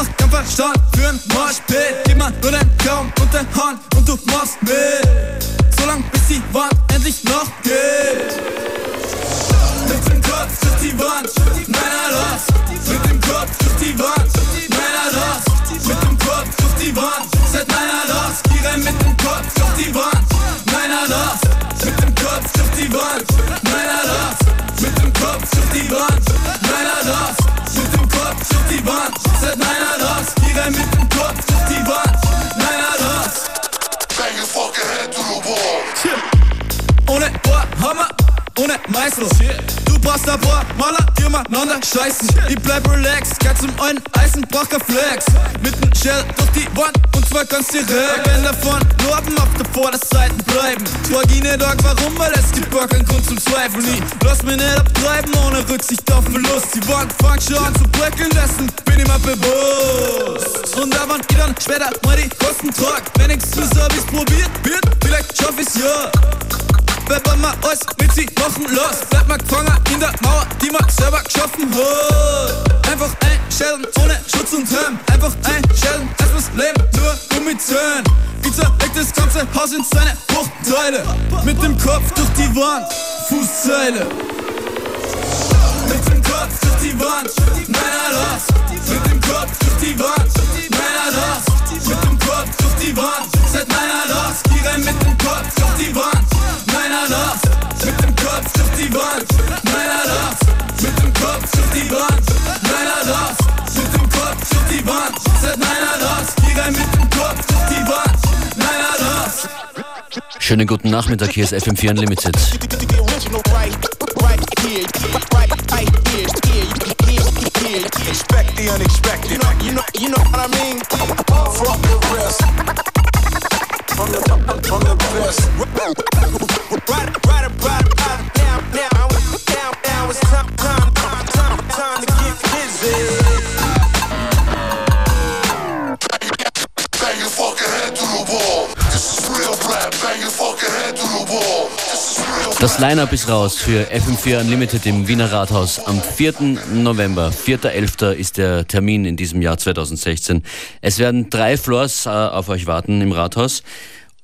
Braucht keinen Verstand für ein Moshpit. Gib mal nur deinen Daumen und dein Hand und du machst mit. Solang bis die Wand endlich noch geht. Mit dem Kopf durch die Wand, Männer los. Mit dem Kopf durch die Wand, Männer los. Mit dem Kopf durch die Wand, seid Männer los. Die rennen mit dem Kopf durch die Wand, Männer los. Mit dem Kopf durch die Wand, Männer los. Mit dem Kopf durch die Wand, Männer los. Durch die Wand, seid Männer los. Die rennen mit dem Kopf durch die Wand, Männer los. Bang your fucking head to the wall. Ohne Ohrhammer, ohne Meißel. Du brauchst paar Maler, die umeinander scheißen. Ich bleib relaxed, kein zum einen Eisen, brauch kein Flex. Mit nem Shell durch die Wand und zwar ganz direkt. Wenn davon Norden auf der Vorderseite bleiben. Frag ich nicht arg, warum, weil es gibt gar keinen Grund zum Zweifeln. Ich lass mich nicht abtreiben, ohne Rücksicht auf Verlust. Die Wand fängt schon an zu bröckeln, dessen bin ich mir bewusst. Und da wann ich dann später mal die Kosten trag. Wenn ich's zu Service probiert wird, vielleicht schaff ich's ja. Pepper mal alles mit sie machen los. Bleib mal gefangen in der Mauer, die man selber geschaffen hat. Einfach einstellen, ohne Schutz und Helm. Einfach einstellen, es muss Leben nur Gummizellen. Ich zerleg das ganze Haus in seine Bruchteile. Mit dem Kopf durch die Wand, Fußzeile. Mit dem Kopf durch die Wand, Männer los. Mit dem Kopf durch die Wand, Männer los. Mit dem Kopf durch die Wand, seid Männer los. Die rennen mit dem Kopf durch die Wand, Wand, meiner Raps, mit dem Kopf trifft die Wand, meiner Raps, mit dem Kopf trifft die Wand, seit meiner Raps, geh rein mit dem Kopf trifft die Wand, meiner Raps. Schönen guten Nachmittag, hier ist FM4 Unlimited. Expect the unexpected. You know, you know, you know what I mean? From the rest. From the, from the best. Das Line-Up ist raus für FM4 Unlimited im Wiener Rathaus am 4. November. 4.11. ist der Termin in diesem Jahr 2016. Es werden drei Floors äh, auf euch warten im Rathaus.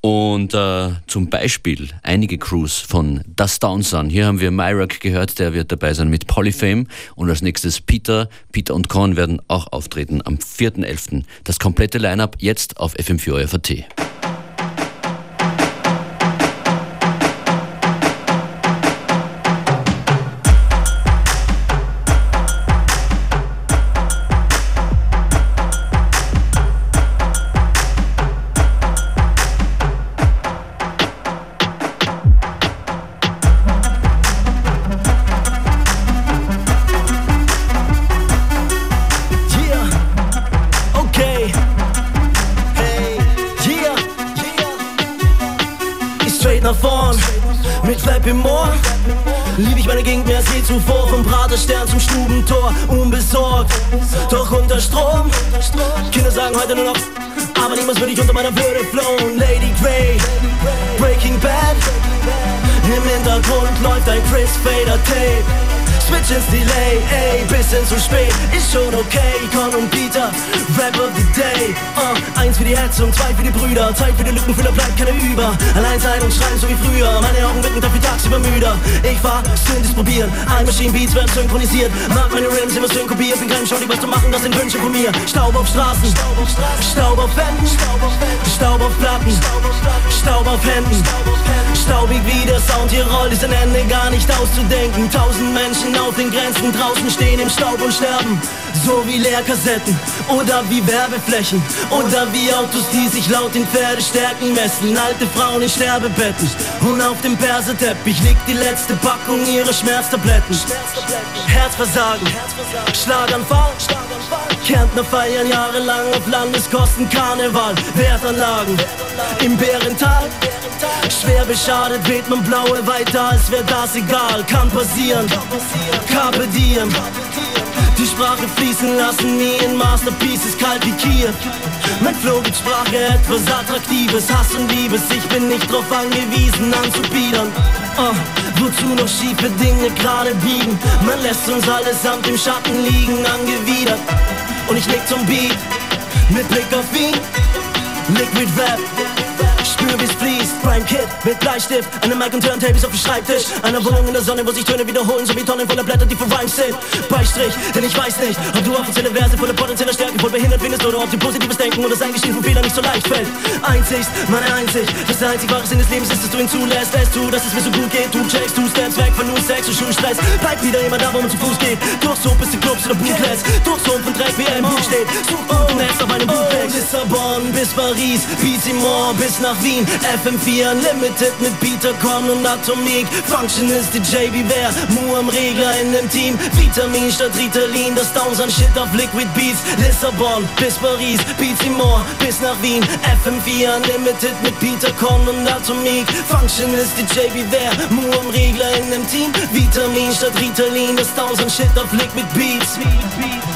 Und äh, zum Beispiel einige Crews von Das Down Sun. Hier haben wir Myrock gehört, der wird dabei sein mit Polyfame. Und als nächstes Peter. Peter und Korn werden auch auftreten am 4.11. Das komplette Line-Up jetzt auf FM4 FAT. Im Ohr. Lieb ich meine Gegend mehr als je zuvor. Vom Praterstern zum Stubentor, unbesorgt. Doch unter Strom. Kinder sagen heute nur noch aber niemals würde ich unter meiner Würde flown. Lady Grey, Breaking Bad. Im Hintergrund läuft ein Chris Fader Tape. Switch ins Delay, ey, bisschen zu spät, ist schon okay, Con und Peter, Rap of the Day, uh, eins für die Hetzung, zwei für die Brüder, Zeit für die Lückenfüller, bleibt keine über, allein sein und schreien so wie früher, meine Augen wirken dafür tagsüber müder, ich fahr, Synthes probieren, ein Machine Beats werden synchronisiert, mach meine Rims immer synkopiert, bin kein Shorty, was zu machen, das sind Wünsche von mir, Staub auf Straßen, Staub auf Wänden, Staub auf Platten, Staub auf Händen, staubig wie der Sound hier rollt, ist ein Ende gar nicht auszudenken, tausend Menschen auf den Grenzen draußen stehen im Staub und sterben. So wie Leerkassetten oder wie Werbeflächen oder wie Autos, die sich laut in Pferdestärken messen. Alte Frauen in Sterbebetten und auf dem Perseteppich liegt die letzte Packung ihrer Schmerztabletten. Herzversagen, Schlaganfall, Kärntner feiern jahrelang auf Landeskosten Karneval, Wertanlagen im Bärental. Schwer beschadet weht man blaue weiter, als wäre das egal. Kann passieren, Carpe diem. Die Sprache fließen lassen, nie in Masterpieces Kiew. Mein Flow gibt Sprache etwas Attraktives, Hass und Liebes. Ich bin nicht drauf angewiesen, anzubiedern. Uh, wozu noch schiefe Dinge gerade biegen? Man lässt uns allesamt im Schatten liegen, angewidert. Und ich nick zum Beat, mit Blick auf ihn. Liquid Rap spür wie's fließt. Prime Kid mit Bleistift, eine Mic und Turntables auf dem Schreibtisch. Eine Wohnung in der Sonne, wo sich Töne wiederholen, so wie Tonnen voller Blätter, die für Rhymes sind. Beistrich, denn ich weiß nicht, ob du offizielle Verse voller potenzieller Stärke voll behindert findest oder ob dir positives Denken oder das Eingestehen von Fehlern nicht so leicht fällt. Einzig, meine Einsicht, das der einzig wahre Sinn des Lebens ist, dass du ihn zulässt. Lässt du, dass es mir so gut geht, du checkst, du steps weg von nur Sex und Schulstress. Bleib wieder immer da, wo man zu Fuß geht. Durch so bis zu Clubs oder Bootlets. Durch so von Dreck, wie er im Buch steht. Such unten Netz auf einem Bootleg. Lissabon bis Paris, Bizimor bis nach Wien. FM4 Unlimited mit Peter Con und Atomik. Function ist DJ Beware, Mu am Regler in dem Team. Vitamin statt Ritalin, das Downs an Shit auf Liquid Beats. Lissabon bis Paris, Bizimor bis nach Wien. FM4 Unlimited mit Peter Con und Atomik. Function ist DJ Beware, Mu am Regler in dem Team. Vitamin statt Ritalin, das Downs an Shit auf Liquid Beats. Und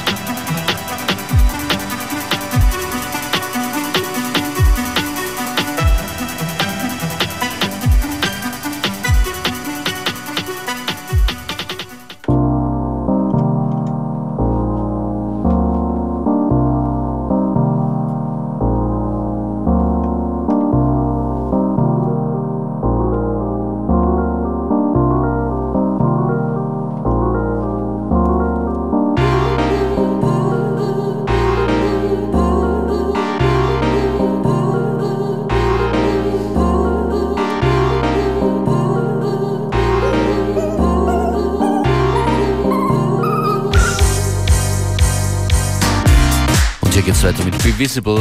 Visible.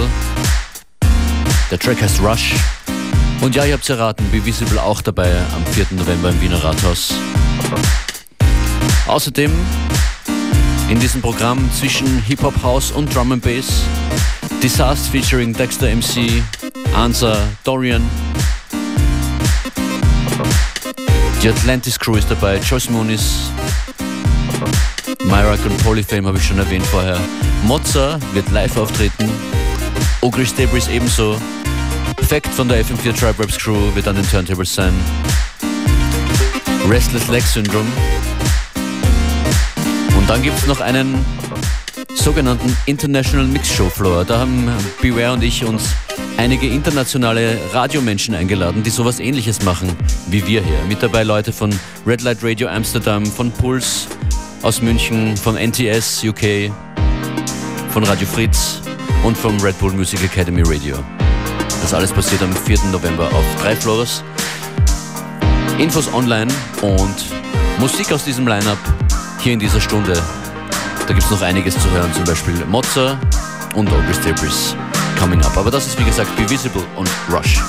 Der Track heißt Rush. Und ja, ihr habt's erraten, Be Visible auch dabei am 4. November im Wiener Rathaus. Außerdem in diesem Programm zwischen Hip-Hop, House und Drum and Bass Disaster featuring Dexter MC, Ansa, Dorian. Die Atlantis Crew ist dabei, Joyce Moonis, Myrak und Polyfame habe ich schon erwähnt vorher. Mozza wird live auftreten. Ogris Debris ebenso. Fact von der FM4 Tribe Raps Crew wird an den Turntables sein. Restless Leg Syndrome. Und dann gibt es noch einen sogenannten International Mix Show Floor. Da haben Beware und ich uns einige internationale Radiomenschen eingeladen, die sowas ähnliches machen wie wir hier. Mit dabei Leute von Red Light Radio Amsterdam, von Pulse aus München, von NTS UK, von Radio Fritz und vom Red Bull Music Academy Radio. Das alles passiert am 4. November auf drei Floors. Infos online und Musik aus diesem Lineup hier in dieser Stunde. Da gibt es noch einiges zu hören, zum Beispiel Mozza und August Debris coming up. Aber das ist wie gesagt Be Visible und Rush.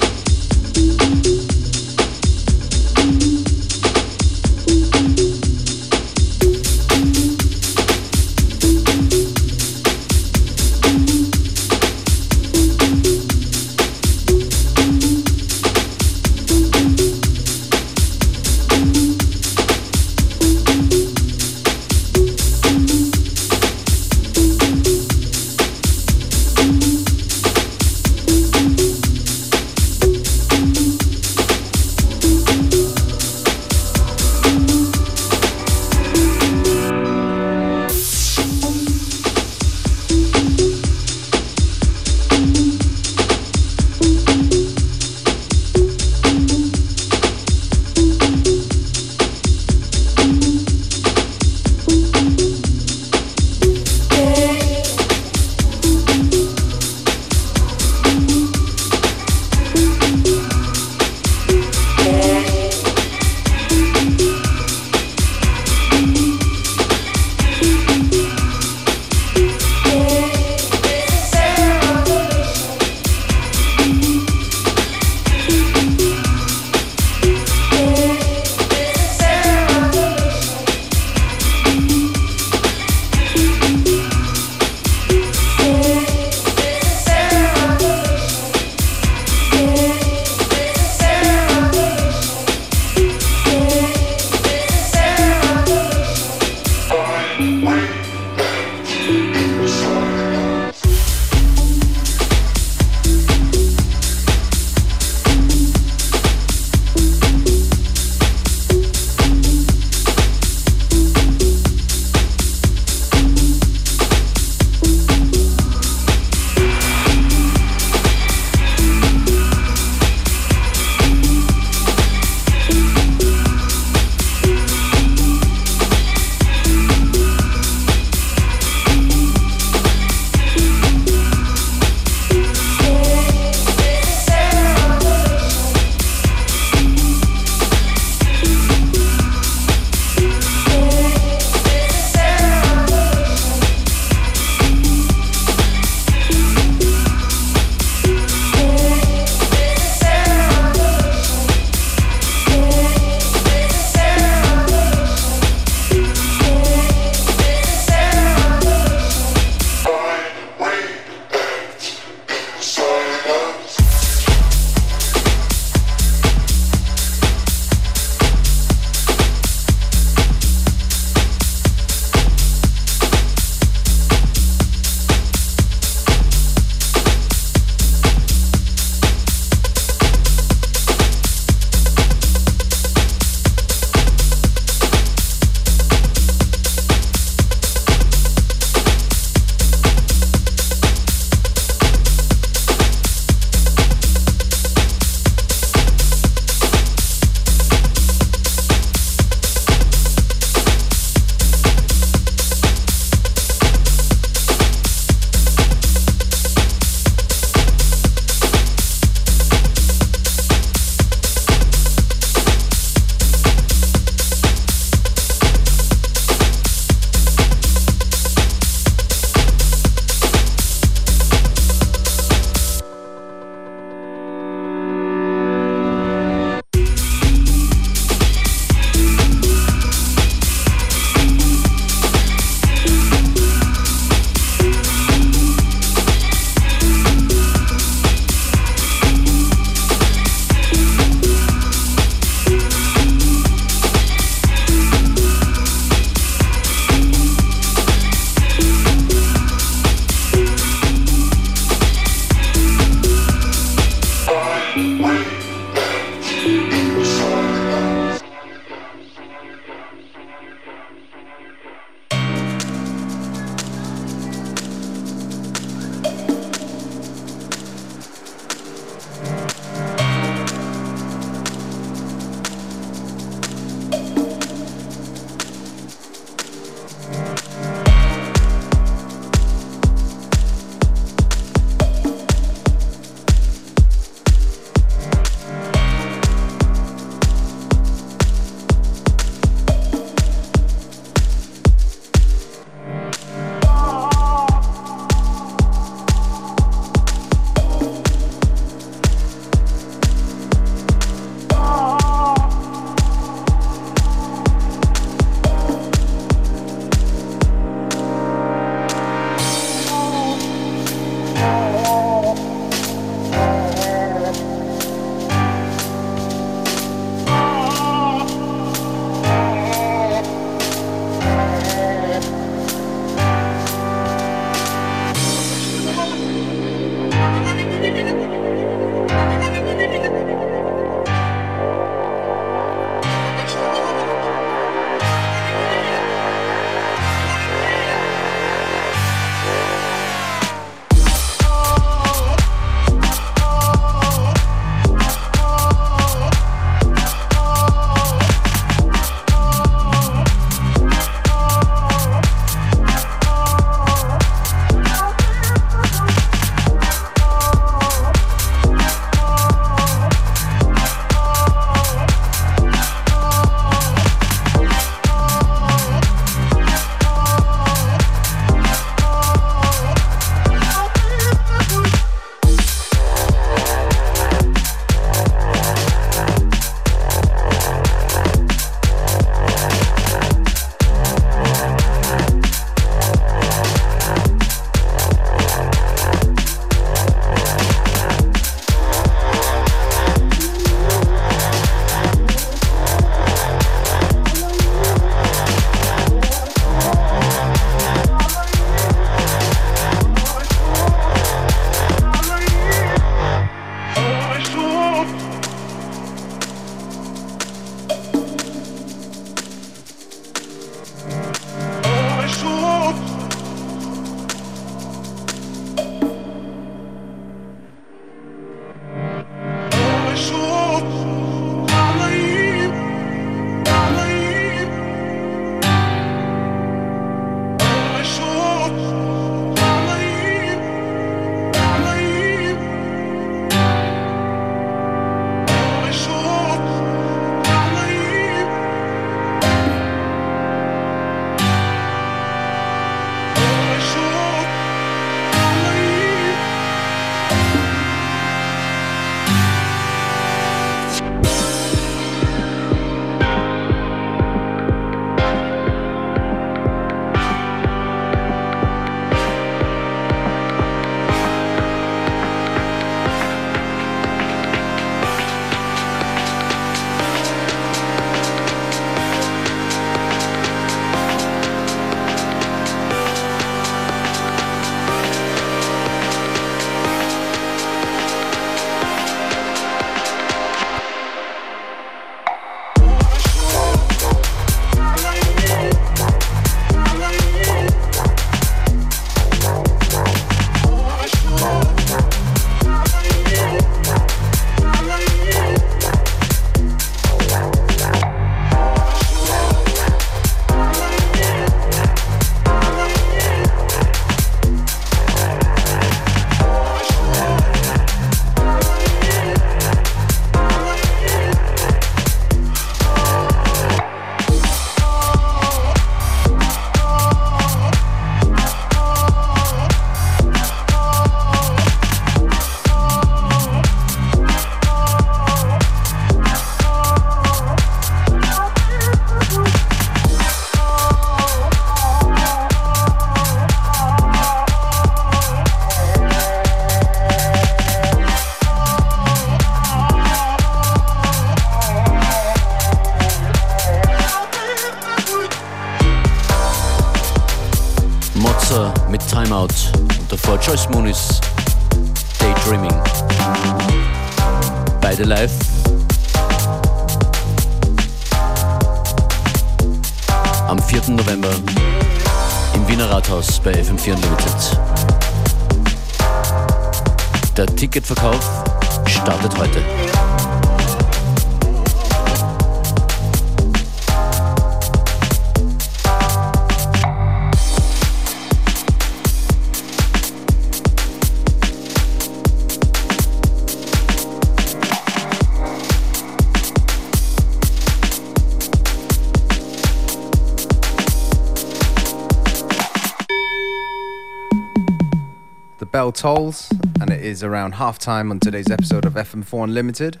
Around half time on today's episode of FM4 Unlimited.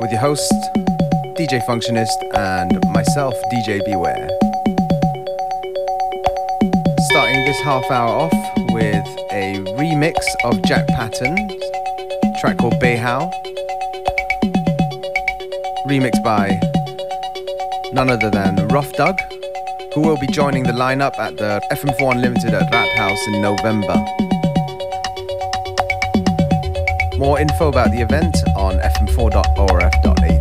With your host, DJ Functionist, and myself, DJ Beware. Starting this half hour off with a remix of Jack Patton's track called Bayhow, remixed by none other than Rough Doug who will be joining the lineup at the FM4 Unlimited at Rat House in November. More info about the event on fm4.orf.at.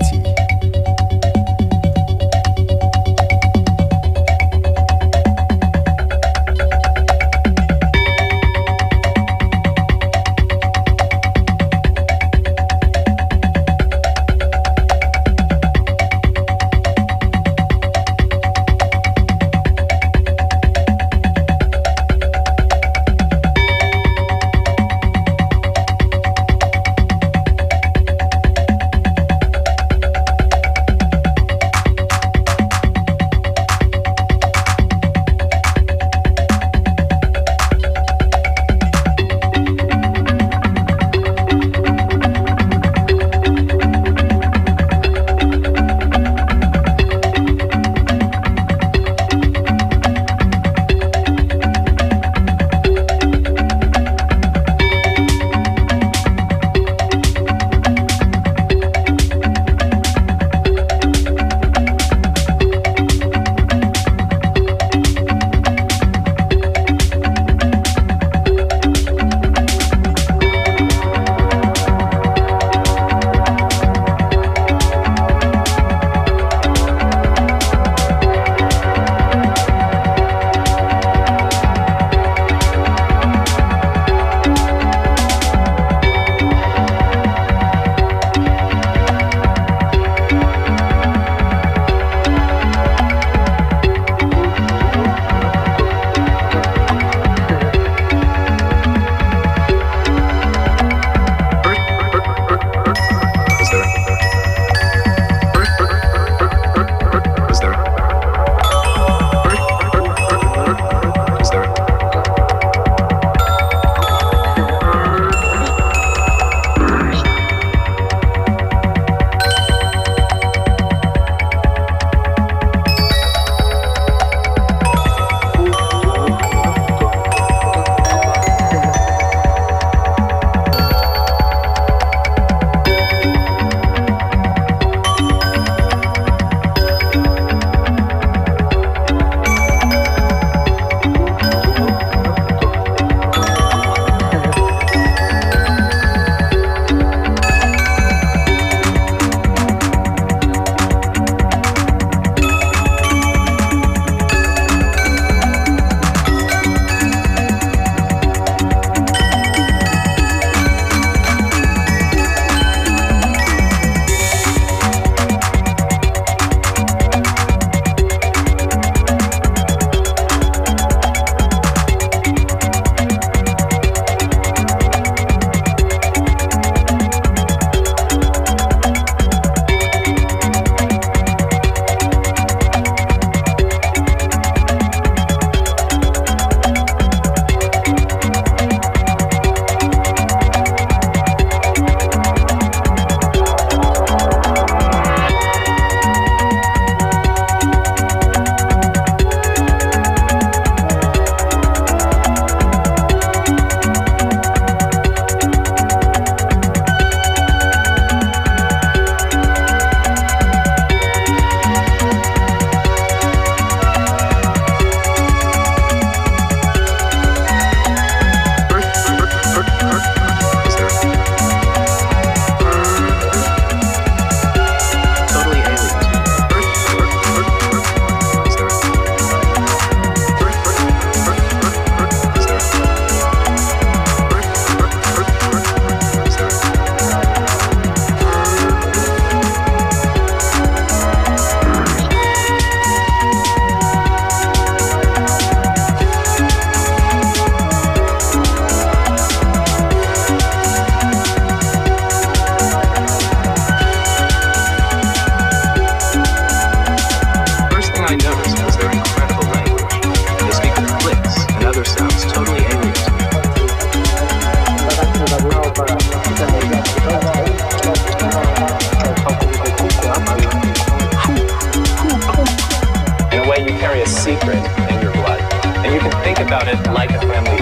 about it like a family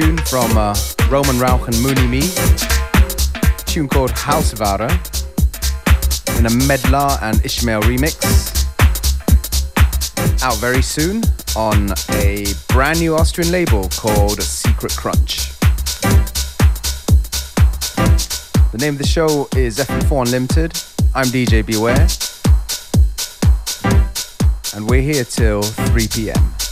tune from uh, Roman Rauch and Mooney Me. A tune called Hausware in a Medlar and Ishmael remix. Out very soon on a brand new Austrian label called Secret Crunch. The name of the show is FM4 Unlimited. I'm DJ Beware. And we're here till 3 p.m.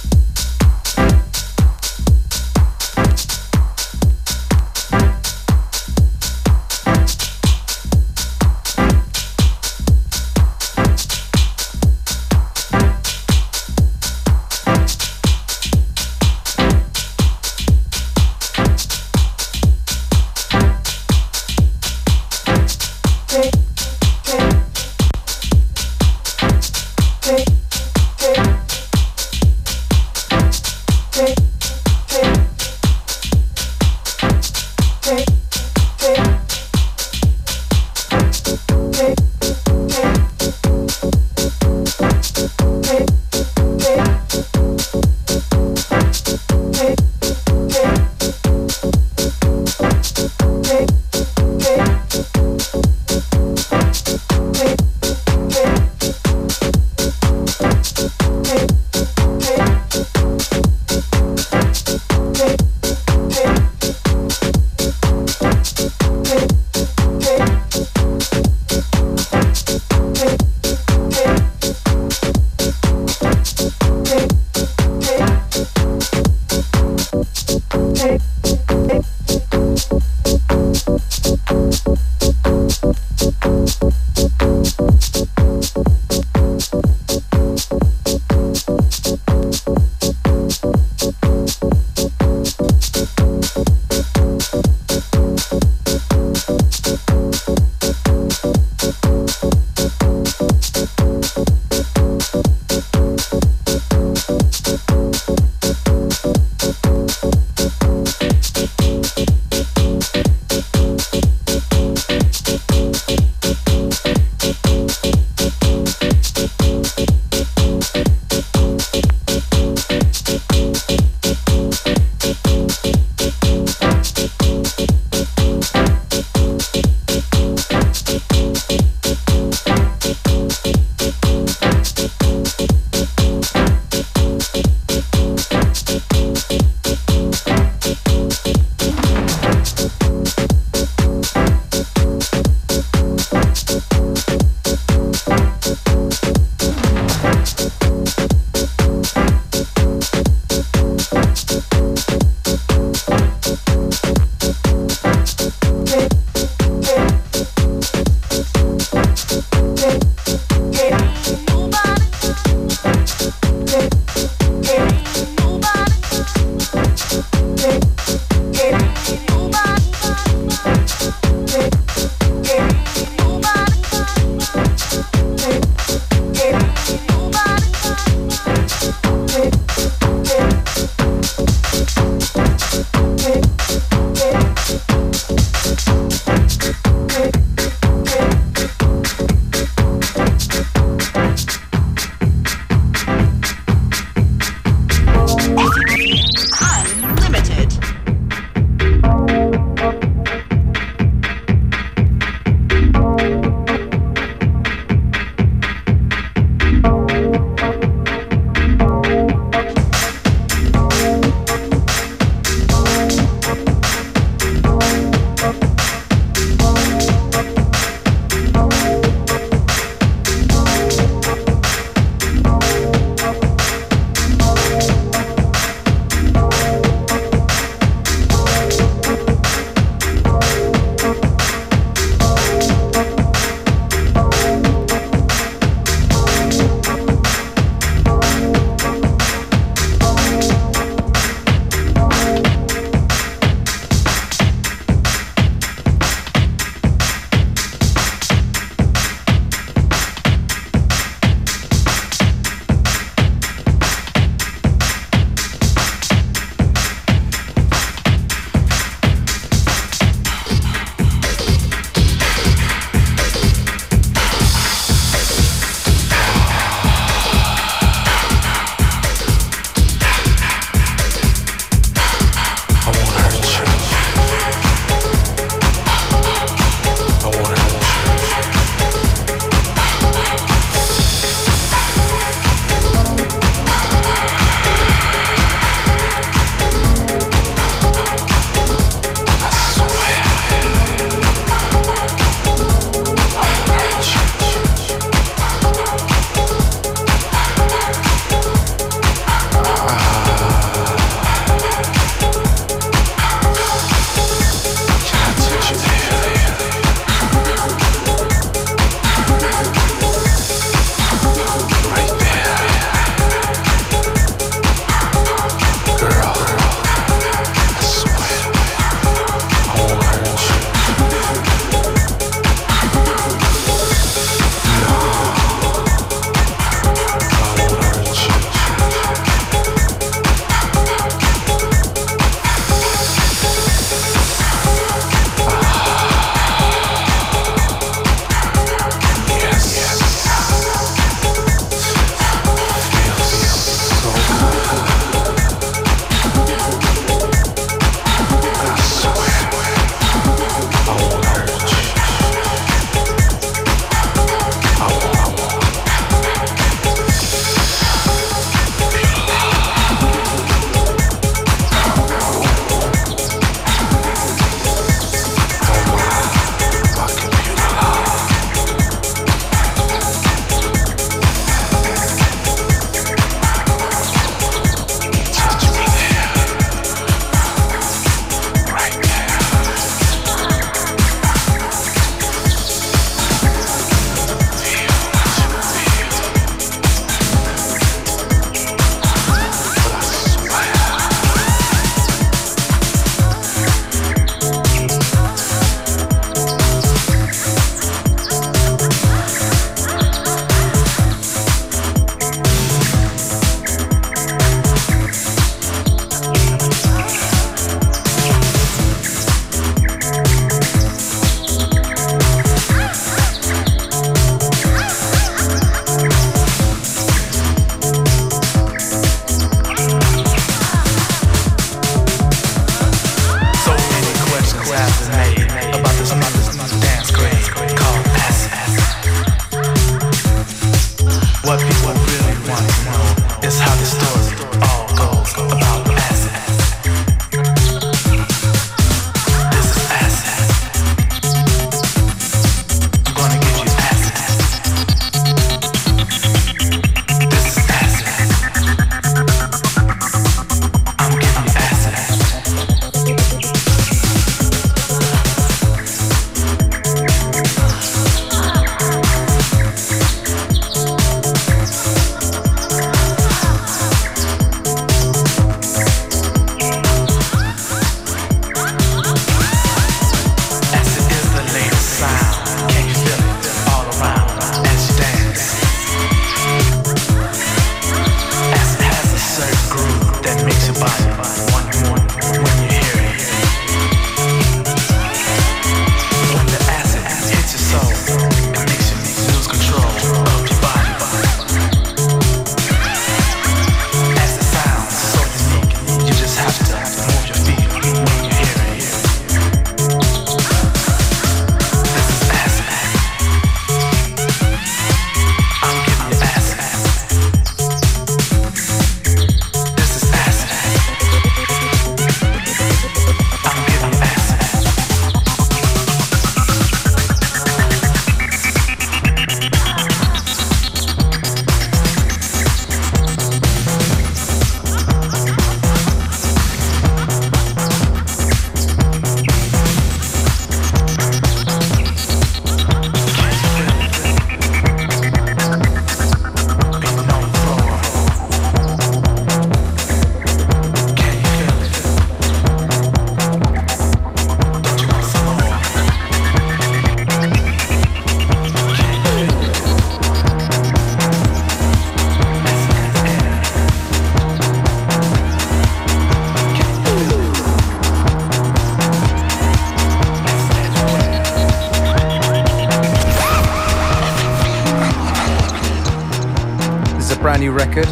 record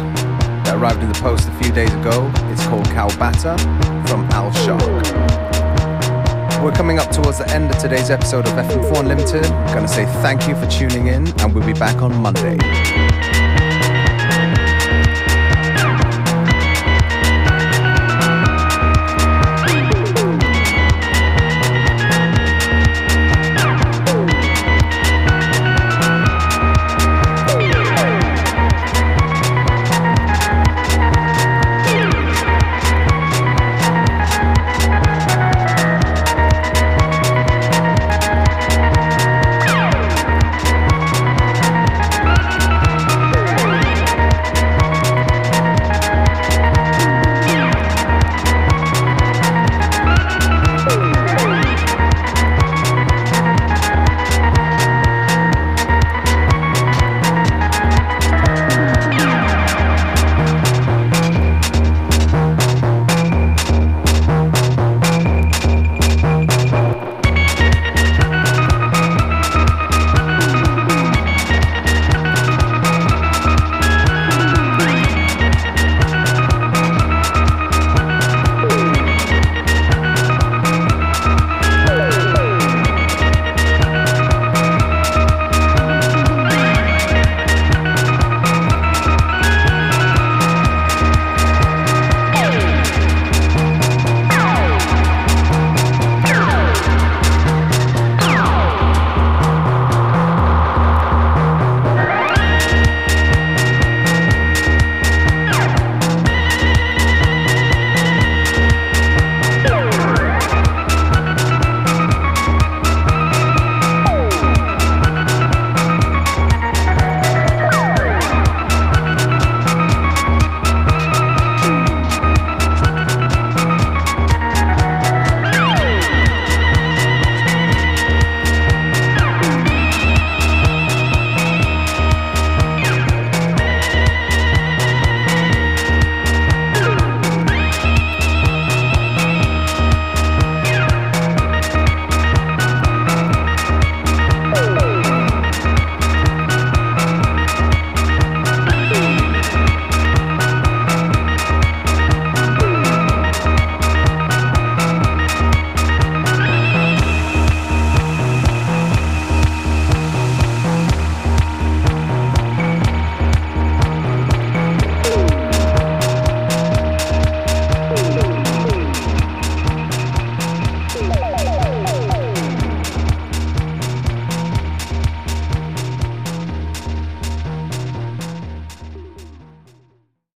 that arrived in the post a few days ago. It's called Calbata from Al Shock. We're coming up towards the end of today's episode of FM4 Limited. I'm gonna say thank you for tuning in, and we'll be back on Monday.